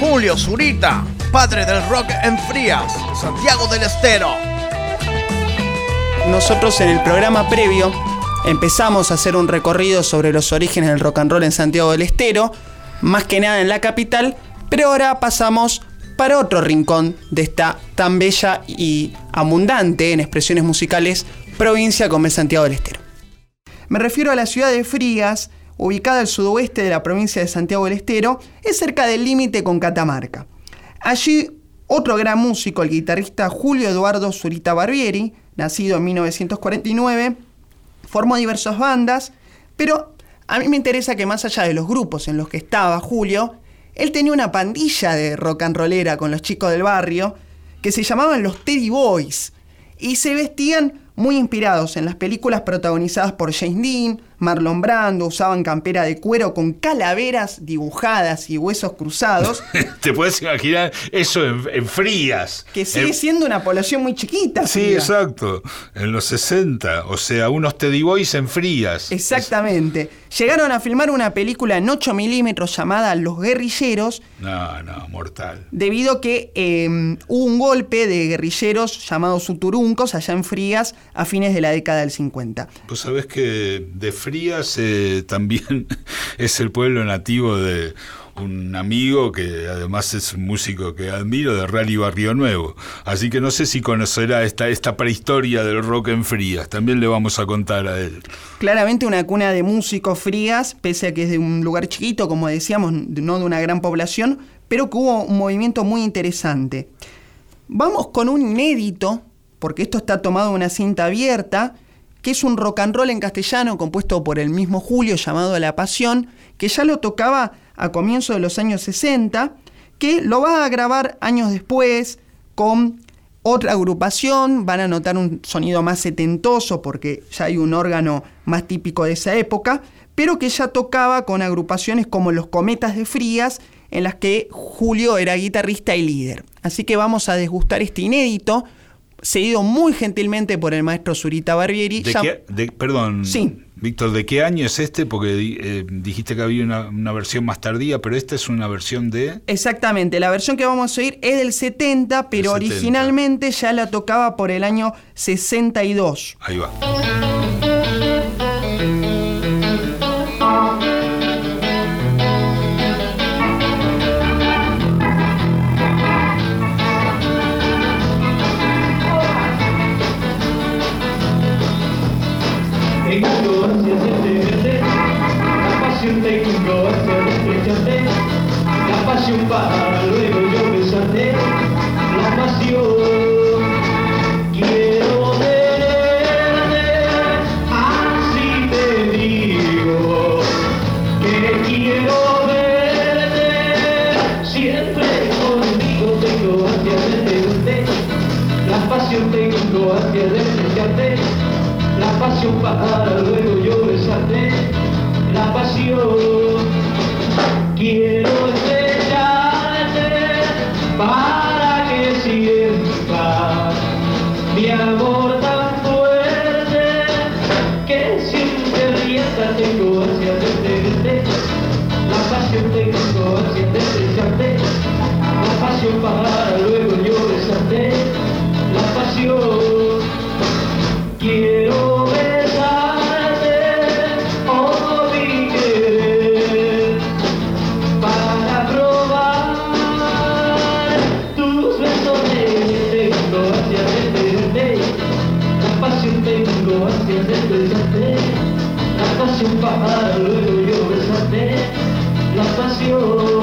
Julio Zurita, padre del rock en Frías, Santiago del Estero. Nosotros en el programa previo empezamos a hacer un recorrido sobre los orígenes del rock and roll en Santiago del Estero, más que nada en la capital, pero ahora pasamos para otro rincón de esta tan bella y abundante en expresiones musicales provincia como es Santiago del Estero. Me refiero a la ciudad de Frías, ubicada al sudoeste de la provincia de Santiago del Estero, es cerca del límite con Catamarca. Allí, otro gran músico, el guitarrista Julio Eduardo Zurita Barbieri, nacido en 1949, formó diversas bandas, pero a mí me interesa que más allá de los grupos en los que estaba Julio, él tenía una pandilla de rock and rollera con los chicos del barrio que se llamaban los Teddy Boys y se vestían muy inspirados en las películas protagonizadas por James Dean, Marlon Brando, usaban campera de cuero con calaveras dibujadas y huesos cruzados. Te puedes imaginar eso en, Frías. Que sigue siendo una población muy chiquita. Sí, exacto. En los 60. O sea, unos Teddy Boys en Frías. Exactamente. Llegaron a filmar una película en 8 milímetros llamada Los Guerrilleros. No, no, mortal. Debido a que em, hubo un golpe de guerrilleros llamados Uturuncos allá en Frías a fines de la década del 50. Pues sabés que de Frías eh, también es el pueblo nativo de un amigo que además es un músico que admiro de Rally Barrio Nuevo. Así que no sé si conocerá esta, esta prehistoria del rock en Frías. También le vamos a contar a él. Claramente una cuna de músicos Frías, pese a que es de un lugar chiquito, como decíamos, no de una gran población, pero que hubo un movimiento muy interesante. Vamos con un inédito, porque esto está tomado de una cinta abierta, que es un rock and roll en castellano compuesto por el mismo Julio llamado La Pasión, que ya lo tocaba a comienzos de los años 60, que lo va a grabar años después con otra agrupación, van a notar un sonido más setentoso porque ya hay un órgano más típico de esa época, pero que ya tocaba con agrupaciones como los Cometas de Frías, en las que Julio era guitarrista y líder. Así que vamos a desgustar este inédito seguido muy gentilmente por el maestro Zurita Barbieri. ¿De perdón, sí. Víctor, ¿de qué año es este? Porque eh, dijiste que había una, versión más tardía, pero esta es una versión de... Exactamente, la versión que vamos a oír es del 70, pero originalmente ya la tocaba por el año 62. Ahí va. pasión para luego yo me salté la pasión. Quiero tenerte, así te digo, que quiero verte, siempre conmigo tengo hacia verte, la pasión tengo hacia verte, la pasión para luego yo besarte, la pasión. Quiero estar para que sirva mi amor tan fuerte que siempre rienda tengo hacia la pasión tengo hacia desearte la pasión para un pájaro, luego yo desaté la pasión.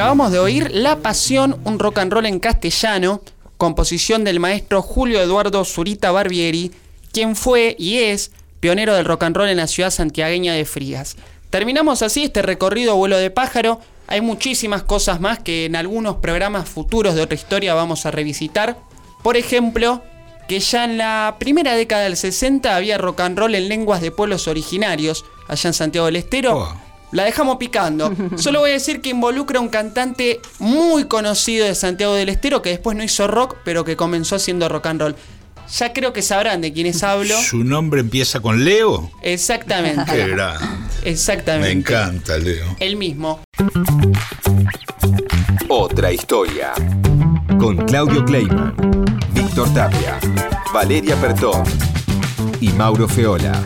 Acabamos de oír La Pasión, un rock and roll en castellano, composición del maestro Julio Eduardo Zurita Barbieri, quien fue y es pionero del rock and roll en la ciudad santiagueña de Frías. Terminamos así este recorrido vuelo de pájaro Hay muchísimas cosas más que en algunos programas futuros de otra historia vamos a revisitar. Por ejemplo, que ya en la primera década del 60 había rock and roll en lenguas de pueblos originarios, allá en Santiago del Estero. La dejamos picando. Solo voy a decir que involucra a un cantante muy conocido de Santiago del Estero que después no hizo rock, pero que comenzó haciendo rock and roll. Ya creo que sabrán de quiénes hablo. ¿Su nombre empieza con Leo? Exactamente. Qué grande. Exactamente. Me encanta, Leo. El mismo. Otra historia. Con Claudio Kleiman, Víctor Tapia, Valeria Pertón y Mauro Feola.